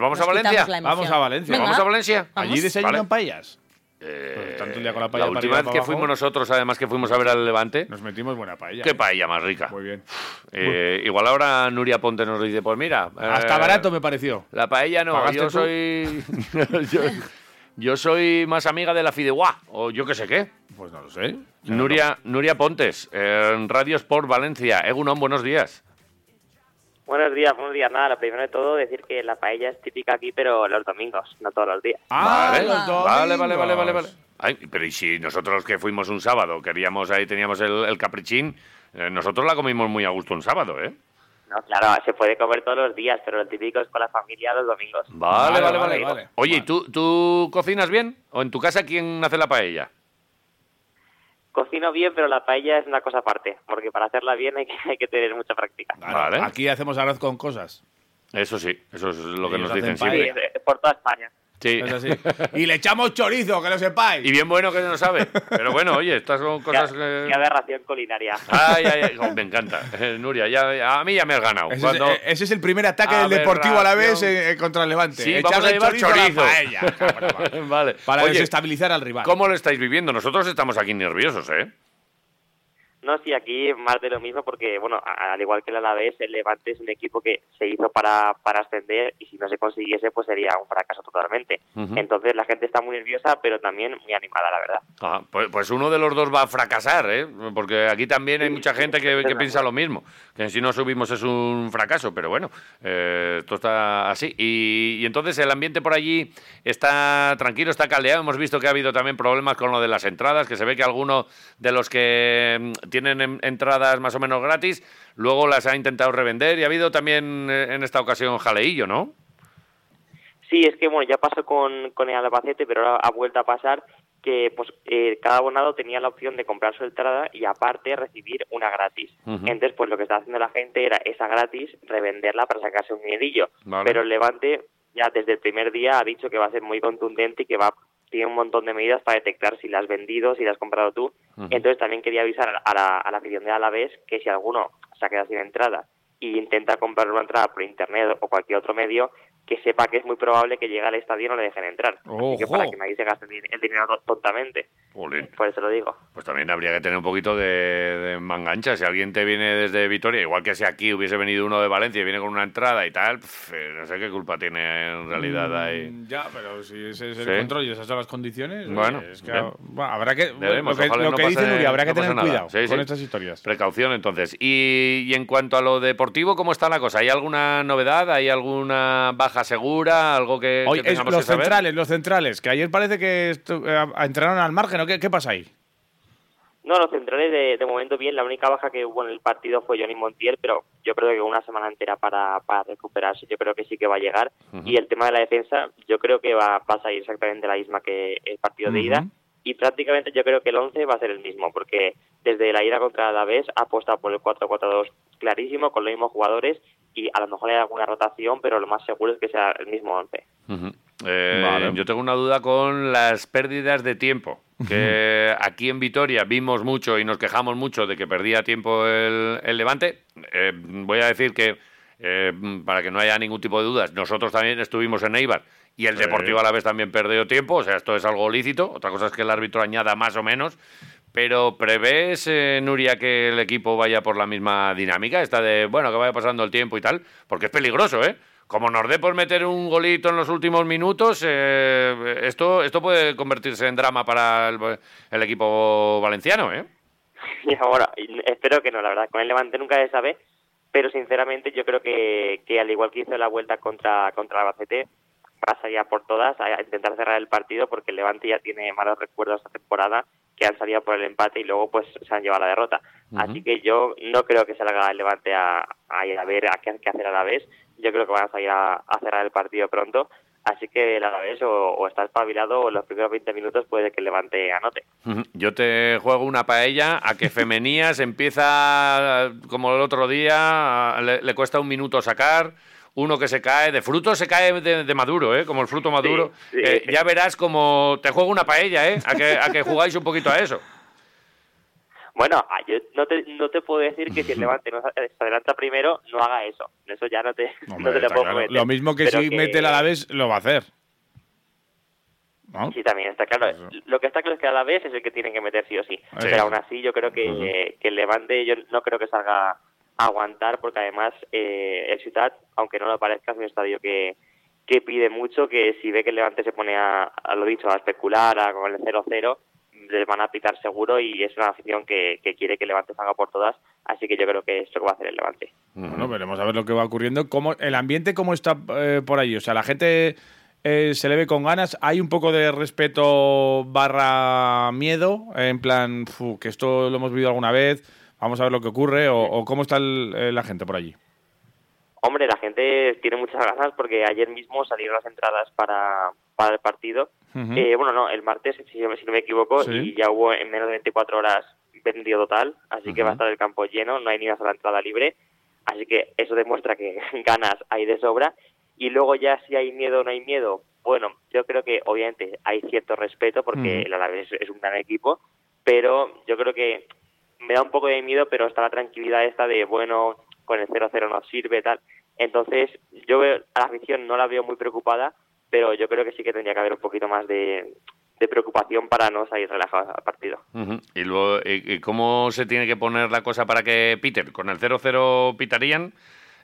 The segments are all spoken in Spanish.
¿Vamos Nos a Valencia? quitamos la emoción. Vamos a Valencia. Venga. ¿Vamos a Valencia? Allí desayunan Vale. paellas. Eh, Tanto un día con la la paella para última vez que abajo. fuimos nosotros, además que fuimos a ver al Levante, Nos metimos buena paella. qué paella más rica. Muy bien. Eh, igual ahora Nuria Ponte nos dice, pues mira... Hasta eh, barato me pareció. La paella no, ¿Pagaste yo tú? soy... yo, yo soy más amiga de la Fideuá, o yo qué sé qué. Pues no lo sé. Nuria, Nuria Pontes, en Radio Sport Valencia. Egunon, buenos días. Buenos días, buenos días. Nada, lo primero de todo decir que la paella es típica aquí, pero los domingos, no todos los días. Ah, vale, los vale, vale, vale, vale, domingos. vale. Ay, pero y si nosotros que fuimos un sábado, queríamos ahí, teníamos el, el caprichín, eh, nosotros la comimos muy a gusto un sábado, ¿eh? No, claro, se puede comer todos los días, pero lo típico es con la familia los domingos. Vale, vale, Vale, vale. vale. Oye, ¿y tú, tú cocinas bien? ¿O en tu casa quién hace la paella? Cocino bien, pero la paella es una cosa aparte, porque para hacerla bien hay que, hay que tener mucha práctica. Vale. Aquí hacemos arroz con cosas. Eso sí, eso es lo que Y nos os dicen Sí, siempre. es por toda España. Sí. Es así. y le echamos chorizo, que lo sepáis. Y bien bueno que no sabe. Pero bueno, oye, estas son cosas que... qué aberración culinaria. Ay, ay, ay, oh, me encanta. Eh, Nuria, ya, a mí ya me has ganado. Ese, Cuando- es, ese es el primer ataque del Deportivo a la vez eh, contra el Levante. Sí, Echarle vamos a llevar a la chorizo. paella. Cabrón, va. vale. Para Oye, desestabilizar al rival. ¿cómo lo estáis viviendo? Nosotros estamos aquí nerviosos, ¿eh? No, sí, aquí más de lo mismo porque, bueno, al igual que el Alavés, el Levante es un equipo que se hizo para, para ascender y si no se consiguiese, pues sería un fracaso totalmente. Entonces la gente está muy nerviosa, pero también muy animada, la verdad. Ah, pues, pues uno de los dos va a fracasar, ¿eh? Porque aquí también hay mucha gente que, que piensa lo mismo. Que si no subimos es un fracaso, pero bueno, eh, esto está así. Y, y entonces el ambiente por allí está tranquilo, está caldeado. Hemos visto que ha habido también problemas con lo de las entradas, que se ve que alguno de los que mm, tienen en- entradas más o menos gratis, luego las ha intentado revender y ha habido también eh, en esta ocasión jaleillo, ¿no? Sí, es que bueno, ya pasó con, con el Albacete, pero ahora ha vuelto a pasar que pues eh, cada abonado tenía la opción de comprar su entrada y aparte recibir una gratis. Entonces, pues lo que estaba haciendo la gente era esa gratis revenderla para sacarse un dinerillo. Vale. Pero el Levante ya desde el primer día ha dicho que va a ser muy contundente y que va tiene un montón de medidas para detectar si la has vendido, si la has comprado tú. Entonces también quería avisar a la, a la afición de Alavés que si alguno se ha quedado sin entrada y intenta comprar una entrada por internet o cualquier otro medio, que sepa que es muy probable que llegue al estadio y no le dejen entrar. Así que para que nadie se gaste el din- el dinero to- tontamente. Jolín. Por eso lo digo. Pues también habría que tener un poquito de, de mangancha. Si alguien te viene desde Vitoria, igual que si aquí hubiese venido uno de Valencia y viene con una entrada y tal, pf, eh, no sé qué culpa tiene en realidad ahí. Mm, Ya, pero si ese es el Sí. control y esas son las condiciones. Bueno, es que, bueno, habrá que. Debemos, lo que, ojalá lo no que dice Nuria, habrá que no tener nada. cuidado Sí, con sí. estas historias. Precaución, entonces. Y, y en cuanto a lo deportivo, ¿cómo está la cosa? ¿Hay alguna novedad? ¿Hay alguna baja segura? ¿Algo que, Oye, que es- los que saber? centrales, los centrales, que ayer parece que eh, entraron al margen, ¿o qué, qué pasa ahí? No, los centrales de, de momento bien. La única baja que hubo en el partido fue Johnny Montiel, pero yo creo que una semana entera para, para recuperarse, yo creo que sí que va a llegar. Y el tema de la defensa, yo creo que va, va a salir exactamente la misma que el partido de ida. Y prácticamente yo creo que el 11 va a ser el mismo, porque desde la ida contra la vez ha apostado por el 4-4-2 clarísimo, con los mismos jugadores, y a lo mejor hay alguna rotación, pero lo más seguro es que sea el mismo 11. Ujú. Eh, Vale. Yo tengo una duda con las pérdidas de tiempo. Que aquí en Vitoria vimos mucho y nos quejamos mucho de que perdía tiempo el, el Levante. Eh, voy a decir que, eh, para que no haya ningún tipo de dudas, nosotros también estuvimos en Eibar y el. Deportivo a la vez también perdió tiempo. O sea, esto es algo lícito. Otra cosa es que el árbitro añada más o menos. Pero ¿prevés, eh, Nuria, que el equipo vaya por la misma dinámica? Esta de, bueno, que vaya pasando el tiempo y tal. Porque es peligroso, ¿eh? Como nos dé por meter un golito en los últimos minutos, eh, esto, esto puede convertirse en drama para el, el equipo valenciano, ¿eh? Y ahora, espero que no, la verdad, con el Levante nunca se sabe, pero sinceramente yo creo que, que al igual que hizo la vuelta contra, contra Albacete, pasa ya por todas a intentar cerrar el partido porque el Levante ya tiene malos recuerdos esta temporada que han salido por el empate y luego pues se han llevado la derrota. Así que yo no creo que salga el Levante a, a ir a ver a qué, qué hacer a la vez. Yo creo que van a salir a, a cerrar el partido pronto. Así que el Alavés o, o está espabilado o en los primeros 20 minutos puede que Levante anote. Yo te juego una paella a que Femenías empieza como el otro día, le, le cuesta un minuto sacar, uno que se cae, de fruto se cae de, de maduro, ¿eh? como el fruto maduro. sí. Eh, ya verás como te juego una paella, ¿eh? a, que, a que jugáis un poquito a eso. Bueno, ah, yo no te, no te puedo decir que si el Levante no se adelanta primero, no haga eso. Eso ya no te, no te lo puedo claro. Lo mismo que Pero si mete el Alavés, lo va a hacer. ¿No? Sí, también está claro. Lo que está claro es que a la vez es el que tienen que meter sí o sí. Sí. Pero aún así yo creo que, que el Levante yo no creo que salga a aguantar porque además eh, el Ciutat, aunque no lo parezca, es un estadio que, que pide mucho, que si ve que el Levante se pone a, a lo dicho, a especular a, con el 0-0, les van a pitar seguro y es una afición que, que quiere que el Levante salga por todas, así que yo creo que esto que va a hacer el Levante. Bueno, veremos a ver lo que va ocurriendo. ¿Cómo, ¿El ambiente cómo está eh, por allí? O sea, la gente eh, se le ve con ganas. ¿Hay un poco de respeto barra miedo? En plan, "Fu, que esto lo hemos vivido alguna vez, vamos a ver lo que ocurre. ¿O, o cómo está el- eh, la gente por allí? Hombre, la gente tiene muchas ganas porque ayer mismo salieron las entradas para, para el partido. Eh, bueno, no, el martes, si, si no me equivoco, Sí. y ya hubo en menos de 24 horas vendido total, así que va a estar el campo lleno, no hay ni una sola entrada libre, así que eso demuestra que ganas hay de sobra. Y luego ya si hay miedo o no hay miedo, bueno, yo creo que obviamente hay cierto respeto porque el Alavés es un gran equipo, pero yo creo que me da un poco de miedo, pero está la tranquilidad esta de, bueno, con el 0-0 no sirve, tal. Entonces, yo veo, a la afición no la veo muy preocupada, pero yo creo que sí que tendría que haber un poquito más de, preocupación para no salir relajados al partido. ¿Y, luego, y- y cómo se tiene que poner la cosa para que Peter, con el 0-0 pitarían?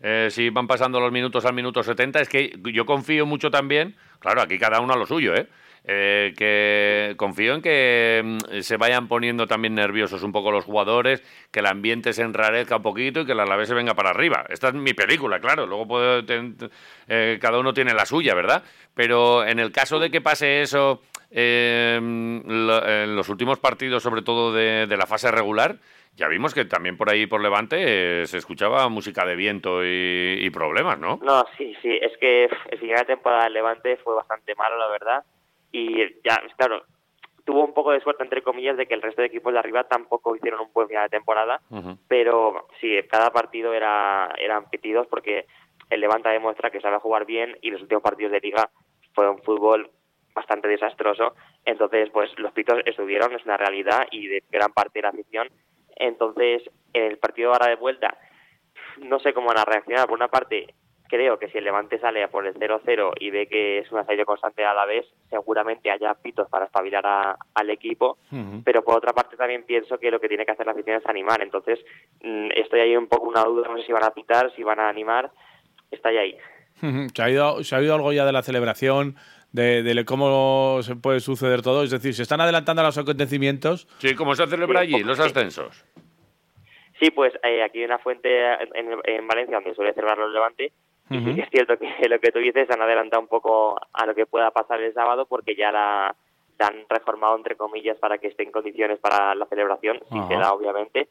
Eh, si van pasando los minutos al minuto 70, es que yo confío mucho también, claro, aquí cada uno a lo suyo, ¿eh? Eh, que confío en que mm, se vayan poniendo también nerviosos un poco los jugadores, que el ambiente se enrarezca un poquito y que el Alavés se venga para arriba. Esta es mi película, claro, luego puedo ten- eh, cada uno tiene la suya, ¿verdad? Pero en el caso de que pase eso eh, en los últimos partidos, sobre todo de, de la fase regular, ya vimos que también por ahí por Levante eh, se escuchaba música de viento y, y problemas, ¿no? No, sí, sí, es que el final de temporada del Levante fue bastante malo, la verdad. Y ya, claro, tuvo un poco de suerte, entre comillas, de que el resto de equipos de arriba tampoco hicieron un buen final de temporada. Pero sí, cada partido era eran pitidos porque el Levante demuestra que sabe jugar bien y los últimos partidos de liga fue un fútbol bastante desastroso. Entonces, pues los pitos estuvieron, es una realidad y de gran parte de la afición. Entonces, en el partido ahora de vuelta, no sé cómo van a reaccionar. Por una parte, creo que si el Levante sale a por el 0-0 y ve que es un asalto constante a la vez, seguramente haya pitos para espabilar a- al equipo. Pero por otra parte también pienso que lo que tiene que hacer la afición es animar. Entonces, mm, estoy ahí un poco una duda, no sé si van a pitar, si van a animar. Está ahí. Ujú. ¿Se ha, oído, ¿Se ha oído algo ya de la celebración? De, de cómo se puede suceder todo. Es decir, se están adelantando los acontecimientos. Sí, ¿cómo se celebra allí los ascensos? Sí, pues eh, aquí hay una fuente en, en Valencia donde suele celebrarlo el Levante. Y Ujú. sí que es cierto que lo que tú dices han adelantado un poco a lo que pueda pasar el sábado porque ya la, la han reformado, entre comillas, para que esté en condiciones para la celebración, si Ajá. se da, obviamente.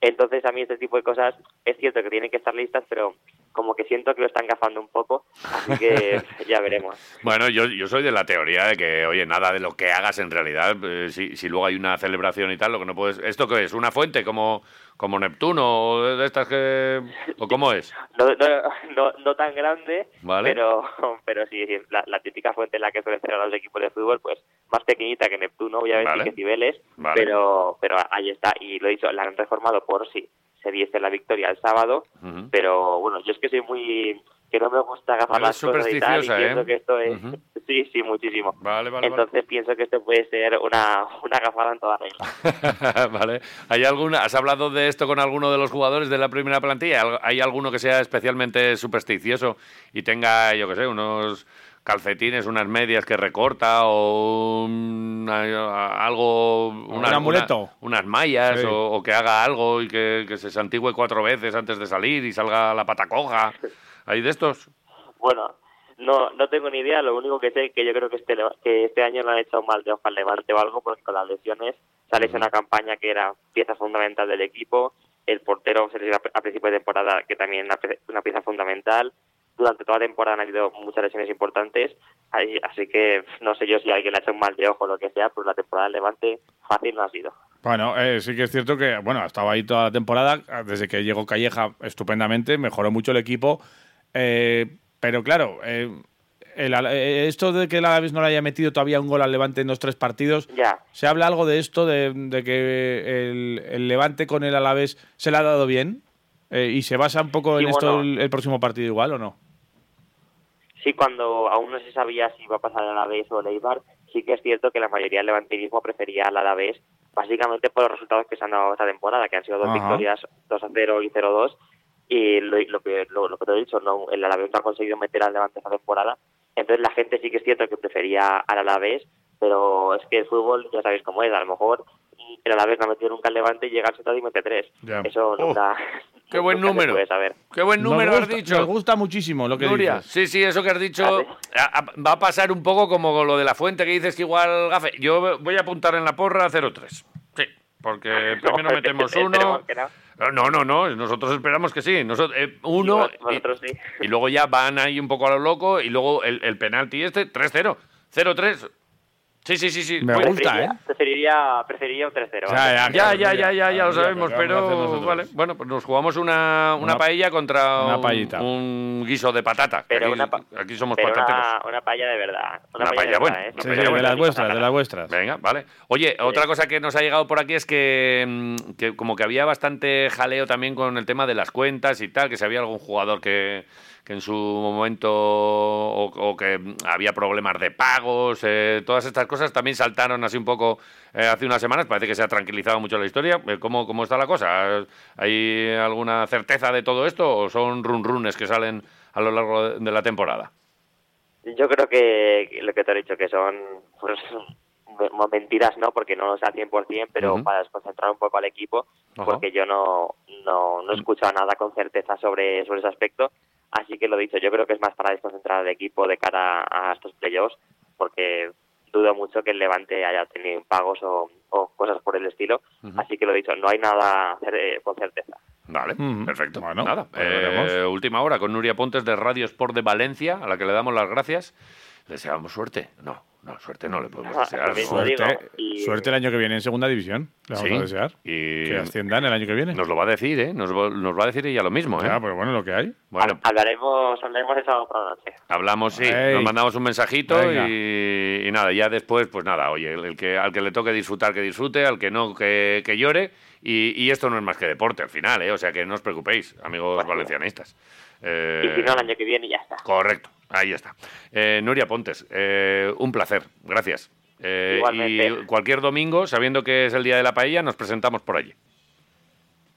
Entonces, a mí este tipo de cosas es cierto que tienen que estar listas, pero como que siento que lo están gafando un poco, así que ya veremos. Bueno, yo, yo soy de la teoría de que, oye, nada de lo que hagas en realidad, eh, si, si luego hay una celebración y tal, lo que no puedes... ¿Esto qué es? ¿Una fuente como, como Neptuno o de estas que... o cómo es? No, no, no, no tan grande, Vale. pero, pero sí, sí, la, la típica fuente en la que suelen celebrar los equipos de fútbol, pues más pequeñita que Neptuno, obviamente, Vale. que Cibeles, Vale. pero, pero ahí está. Y lo he dicho, la han reformado por si se diese la victoria el sábado, pero bueno, yo es que soy muy... que no me gusta agafar Eres las cosas y tal, y supersticiosa, pienso ¿eh? que esto es... Sí, sí, muchísimo. Vale, vale, Entonces pienso que esto puede ser una, una gafada en toda regla. vale. vale. ¿Hay alguna, ¿Has hablado de esto con alguno de los jugadores de la primera plantilla? ¿Al- ¿Hay alguno que sea especialmente supersticioso y tenga, yo qué sé, unos calcetines, unas medias que recorta o un- algo... Un amuleto. unas mallas Sí. o, o que haga algo y que, que se santigüe cuatro veces antes de salir y salga la pata coja. ¿Hay de estos? Bueno, no no tengo ni idea. Lo único que sé es que yo creo que este, que este año no han hecho mal de hoja al Levante o algo, porque con las lesiones sale Ujú. una campaña que era pieza fundamental del equipo. El portero se a principio de temporada, que también pe- una pieza fundamental. Durante toda la temporada han habido muchas lesiones importantes, así que no sé yo si alguien le ha hecho un mal de ojo o lo que sea, pero la temporada del Levante fácil no ha sido. Bueno, eh, sí que es cierto que, bueno, estaba ahí toda la temporada, desde que llegó Calleja estupendamente, mejoró mucho el equipo, eh, pero claro, eh, esto de que el Alavés no le haya metido todavía un gol al Levante en los tres partidos, ya. ¿se habla algo de esto, de, que el, Levante con el Alavés se le ha dado bien? ¿Y se basa un poco en esto el, próximo partido igual o no? Sí, cuando aún no se sabía si iba a pasar el Alavés o el Eibar, sí que es cierto que la mayoría del levantinismo prefería al Alavés básicamente por los resultados que se han dado esta temporada, que han sido dos victorias, 2 a 0 y 0-2. Y lo, que, lo, que te he dicho, no, el Alavés no ha conseguido meter al Levante esta temporada. Entonces la gente sí que es cierto que prefería al Alavés, pero es que el fútbol ya sabéis cómo es. A lo mejor el Alavés no ha metido nunca al Levante y llega al Setado y mete tres. Eso nunca... Qué buen número. Qué buen número has dicho. Me gusta muchísimo lo que dices. Sí, sí, eso que has dicho va a pasar un poco como lo de la fuente que dices que igual gafe. Yo voy a apuntar en la porra 0-3. Sí, porque primero metemos uno. No, no, no, nosotros esperamos que sí. Nosotros, eh, uno y, luego ya van ahí un poco a lo loco y luego el, el penalti este 3-0. 0-3. Sí, sí, sí, sí. Me gusta, ¿eh? Preferiría, preferiría un 3-0. Ya, ya, ya, ya, ya, ya, lo sabemos, pero vale. Bueno, pues nos jugamos una, una, paella contra un, guiso de patata. Pero aquí, somos patateros. Una, paella de verdad. Una, paella, buena. ¿eh? de las vuestras, de las vuestras. Venga, vale. Oye, otra cosa que nos ha llegado por aquí es que, mm, que como que había bastante jaleo también con el tema de las cuentas y tal, que si había algún jugador que que en su momento o, que había problemas de pagos, eh, todas estas cosas también saltaron así un poco eh, hace unas semanas. Parece que se ha tranquilizado mucho la historia. Eh, ¿Cómo, ¿Cómo está la cosa? ¿Hay alguna certeza de todo esto o son run runes que salen a lo largo de la temporada? Yo creo que lo que te he dicho, que son pues, mentiras, ¿no? Porque no lo sé al 100%, pero para desconcentrar un poco al equipo, porque yo no, no, no he escuchado nada con certeza sobre, sobre ese aspecto Así que lo dicho, yo creo que es más para desconcentrar al equipo de cara a estos playoffs, porque dudo mucho que el Levante haya tenido pagos o, cosas por el estilo. Así que lo dicho, no hay nada eh, con certeza. Vale, perfecto. Bueno, nada. Pues eh, última hora con Nuria Pontes de Radio Sport de Valencia, a la que le damos las gracias. Le deseamos suerte. No, no, suerte no le podemos desear. Suerte, el año que viene en segunda división. Le vamos a desear. Y que asciendan el año que viene. Nos lo va a decir, ¿eh? Nos, nos va a decir ella lo mismo, ¿eh? Ya, pero bueno, lo que hay. Bueno. Hablaremos, hablaremos esa otra noche. Hablamos, sí. Nos mandamos un mensajito y, nada, ya después, pues nada, oye, el, que, al que le toque disfrutar, que disfrute, al que no, que, que llore. Y, y, esto no es más que deporte al final, ¿eh? O sea que no os preocupéis, amigos valencianistas. Eh, y si no, el año que viene ya está. Correcto, ahí está. Eh, Nuria Pontes, eh, un placer, gracias. y cualquier domingo, sabiendo que es el día de la paella, nos presentamos por allí.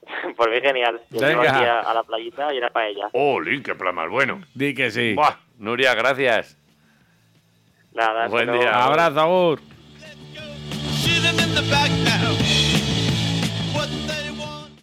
Por mí genial. Yo a, a, la playita y a la paella. ¡Oh, qué plan más bueno! Di que sí. Buah, Nuria, gracias. Nada, Buen día. Abrazo,